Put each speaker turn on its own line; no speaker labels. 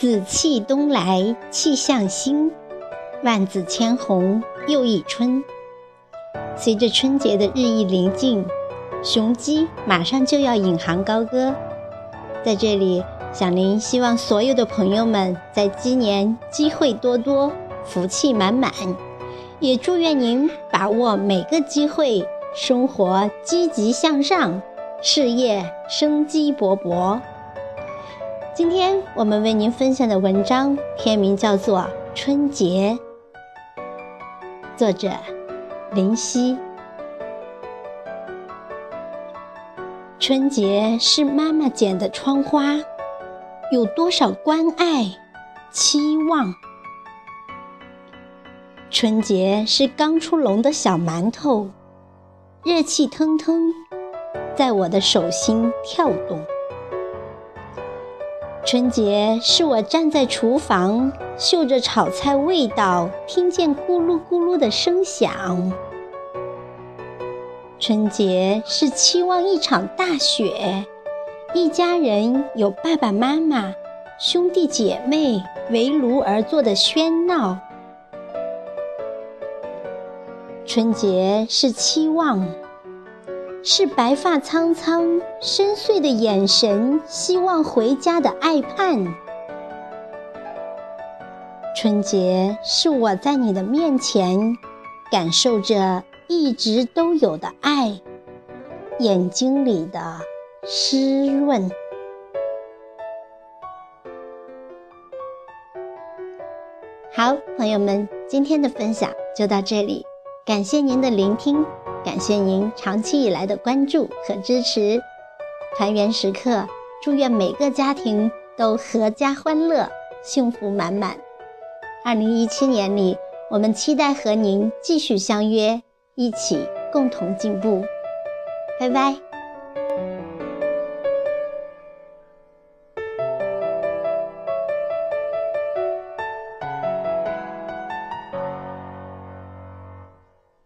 紫气东来气象新，万紫千红又一春。随着春节的日益临近，雄鸡马上就要引吭高歌。在这里，小林希望所有的朋友们在鸡年机会多多，福气满满，也祝愿您把握每个机会，生活积极向上，事业生机勃勃。今天我们为您分享的文章篇名叫做《春节》，作者林夕。春节是妈妈剪的窗花，有多少关爱、期望？春节是刚出笼的小馒头，热气腾腾，在我的手心跳动。春节是我站在厨房，嗅着炒菜味道，听见咕噜咕噜的声响。春节是期望一场大雪，一家人有爸爸妈妈、兄弟姐妹围炉而坐的喧闹。春节是期望。是白发苍苍、深邃的眼神，希望回家的爱盼。春节是我在你的面前，感受着一直都有的爱，眼睛里的湿润。好，朋友们，今天的分享就到这里，感谢您的聆听。感谢您长期以来的关注和支持，团圆时刻，祝愿每个家庭都阖家欢乐、幸福满满。二零一七年里，我们期待和您继续相约，一起共同进步。拜拜。